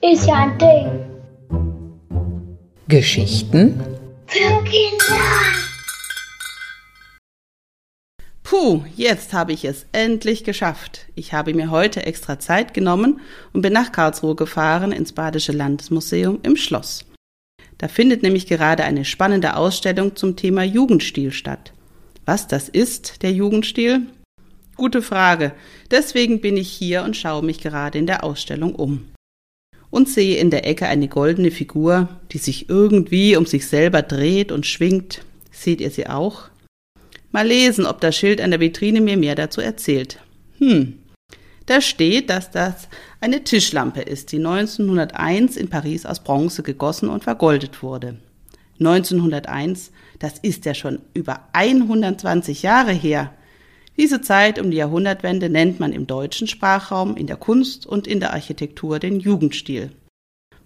Ist ja ein Ding. Geschichten Für Kinder. Puh, jetzt habe ich es endlich geschafft. Ich habe mir heute extra Zeit genommen und bin nach Karlsruhe gefahren ins Badische Landesmuseum im Schloss. Da findet nämlich gerade eine spannende Ausstellung zum Thema Jugendstil statt. Was das ist, der Jugendstil? Gute Frage. Deswegen bin ich hier und schaue mich gerade in der Ausstellung um. Und sehe in der Ecke eine goldene Figur, die sich irgendwie um sich selber dreht und schwingt. Seht ihr sie auch? Mal lesen, ob das Schild an der Vitrine mir mehr dazu erzählt. Hm. Da steht, dass das eine Tischlampe ist, die 1901 in Paris aus Bronze gegossen und vergoldet wurde. 1901, das ist ja schon über 120 Jahre her. Diese Zeit um die Jahrhundertwende nennt man im deutschen Sprachraum, in der Kunst und in der Architektur den Jugendstil.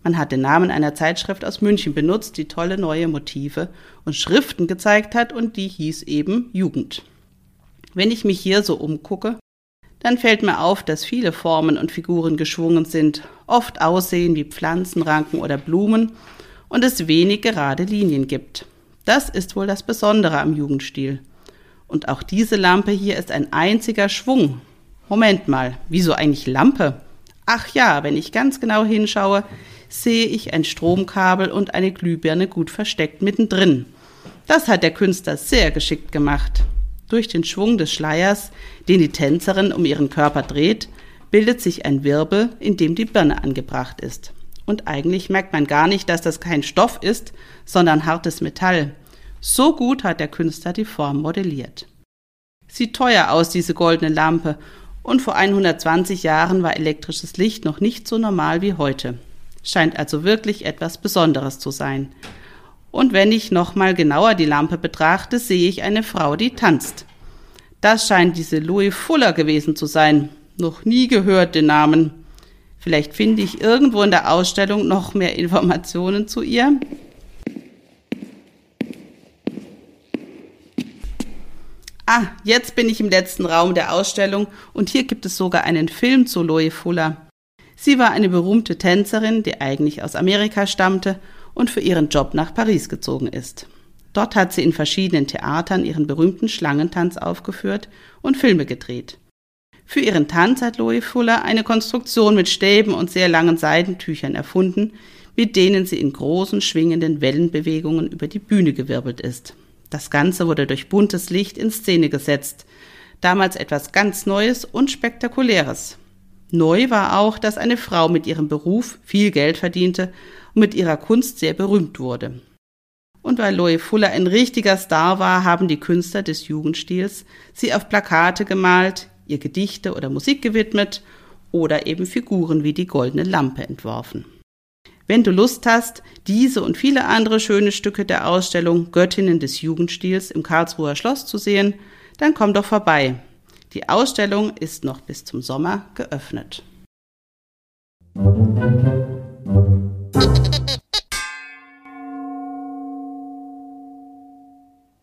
Man hat den Namen einer Zeitschrift aus München benutzt, die tolle neue Motive und Schriften gezeigt hat und die hieß eben Jugend. Wenn ich mich hier so umgucke, dann fällt mir auf, dass viele Formen und Figuren geschwungen sind, oft aussehen wie Pflanzenranken oder Blumen und es wenig gerade Linien gibt. Das ist wohl das Besondere am Jugendstil. Und auch diese Lampe hier ist ein einziger Schwung. Moment mal, wieso eigentlich Lampe? Ach ja, wenn ich ganz genau hinschaue, sehe ich ein Stromkabel und eine Glühbirne gut versteckt mittendrin. Das hat der Künstler sehr geschickt gemacht. Durch den Schwung des Schleiers, den die Tänzerin um ihren Körper dreht, bildet sich ein Wirbel, in dem die Birne angebracht ist. Und eigentlich merkt man gar nicht, dass das kein Stoff ist, sondern hartes Metall. So gut hat der Künstler die Form modelliert. Sieht teuer aus, diese goldene Lampe, und vor 120 Jahren war elektrisches Licht noch nicht so normal wie heute. Scheint also wirklich etwas Besonderes zu sein. Und wenn ich nochmal genauer die Lampe betrachte, sehe ich eine Frau, die tanzt. Das scheint diese Louis Fuller gewesen zu sein. Noch nie gehört den Namen. Vielleicht finde ich irgendwo in der Ausstellung noch mehr Informationen zu ihr. Ah, jetzt bin ich im letzten Raum der Ausstellung und hier gibt es sogar einen Film zu Louis Fuller. Sie war eine berühmte Tänzerin, die eigentlich aus Amerika stammte und für ihren Job nach Paris gezogen ist. Dort hat sie in verschiedenen Theatern ihren berühmten Schlangentanz aufgeführt und Filme gedreht. Für ihren Tanz hat Louis Fuller eine Konstruktion mit Stäben und sehr langen Seidentüchern erfunden, mit denen sie in großen schwingenden Wellenbewegungen über die Bühne gewirbelt ist. Das Ganze wurde durch buntes Licht in Szene gesetzt, damals etwas ganz Neues und Spektakuläres. Neu war auch, dass eine Frau mit ihrem Beruf viel Geld verdiente und mit ihrer Kunst sehr berühmt wurde. Und weil Loe Fuller ein richtiger Star war, haben die Künstler des Jugendstils sie auf Plakate gemalt, ihr Gedichte oder Musik gewidmet oder eben Figuren wie die goldene Lampe entworfen. Wenn du Lust hast, diese und viele andere schöne Stücke der Ausstellung Göttinnen des Jugendstils im Karlsruher Schloss zu sehen, dann komm doch vorbei. Die Ausstellung ist noch bis zum Sommer geöffnet. Musik